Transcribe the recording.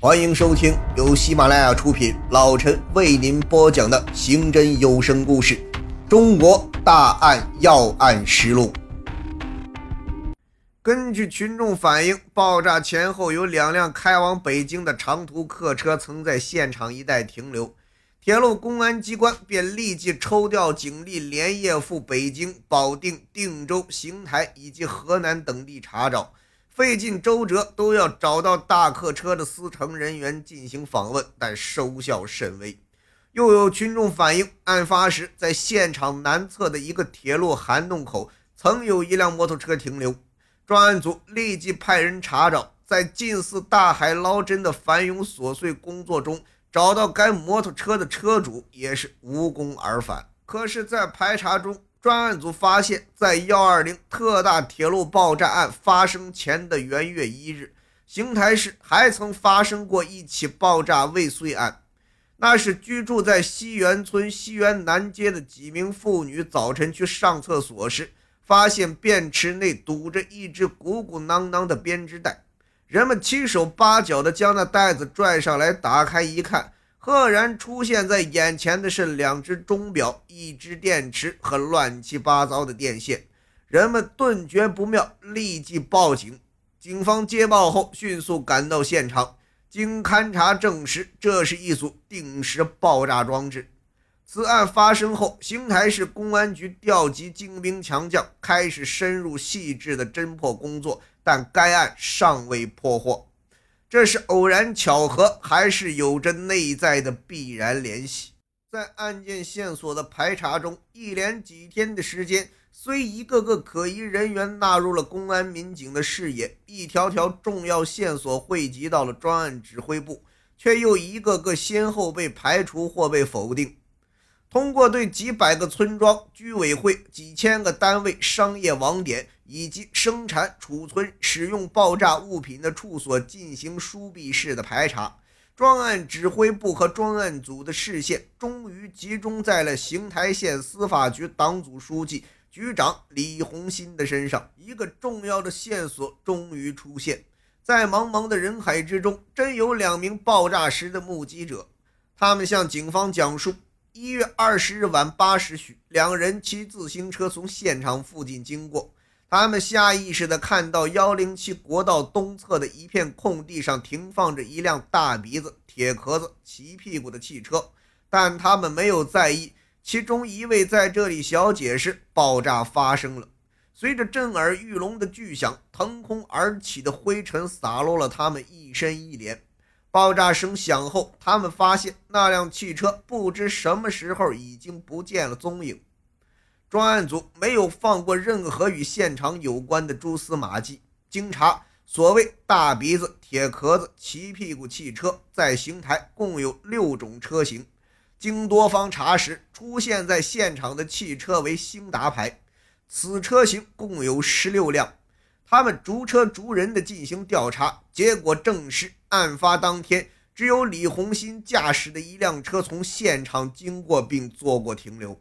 欢迎收听由喜马拉雅出品，老陈为您播讲的刑侦有声故事《中国大案要案实录》。根据群众反映，爆炸前后有两辆开往北京的长途客车曾在现场一带停留，铁路公安机关便立即抽调警力，连夜赴北京、保定、定州、邢台以及河南等地查找。费尽周折都要找到大客车的司乘人员进行访问，但收效甚微。又有群众反映，案发时在现场南侧的一个铁路涵洞口曾有一辆摩托车停留。专案组立即派人查找，在近似大海捞针的繁庸琐碎工作中，找到该摩托车的车主也是无功而返。可是，在排查中，专案组发现，在幺二零特大铁路爆炸案发生前的元月一日，邢台市还曾发生过一起爆炸未遂案。那是居住在西园村西园南街的几名妇女早晨去上厕所时，发现便池内堵着一只鼓鼓囊囊的编织袋。人们七手八脚地将那袋子拽上来，打开一看。赫然出现在眼前的是两只钟表、一只电池和乱七八糟的电线，人们顿觉不妙，立即报警。警方接报后迅速赶到现场，经勘查证实，这是一组定时爆炸装置。此案发生后，邢台市公安局调集精兵强将，开始深入细致的侦破工作，但该案尚未破获。这是偶然巧合，还是有着内在的必然联系？在案件线索的排查中，一连几天的时间，虽一个个可疑人员纳入了公安民警的视野，一条条重要线索汇集到了专案指挥部，却又一个个先后被排除或被否定。通过对几百个村庄、居委会、几千个单位、商业网点以及生产、储存、使用爆炸物品的处所进行疏闭式的排查，专案指挥部和专案组的视线终于集中在了邢台县司法局党组书记、局长李红新的身上。一个重要的线索终于出现，在茫茫的人海之中，真有两名爆炸时的目击者，他们向警方讲述。一月二十日晚八时许，两人骑自行车从现场附近经过。他们下意识地看到幺零七国道东侧的一片空地上停放着一辆大鼻子、铁壳子、骑屁股的汽车，但他们没有在意。其中一位在这里小解释：爆炸发生了，随着震耳欲聋的巨响，腾空而起的灰尘洒落了他们一身一脸。爆炸声响后，他们发现那辆汽车不知什么时候已经不见了踪影。专案组没有放过任何与现场有关的蛛丝马迹。经查，所谓大鼻子、铁壳子、骑屁股汽车在邢台共有六种车型。经多方查实，出现在现场的汽车为兴达牌，此车型共有十六辆。他们逐车逐人的进行调查，结果证实，案发当天只有李红新驾驶的一辆车从现场经过并做过停留。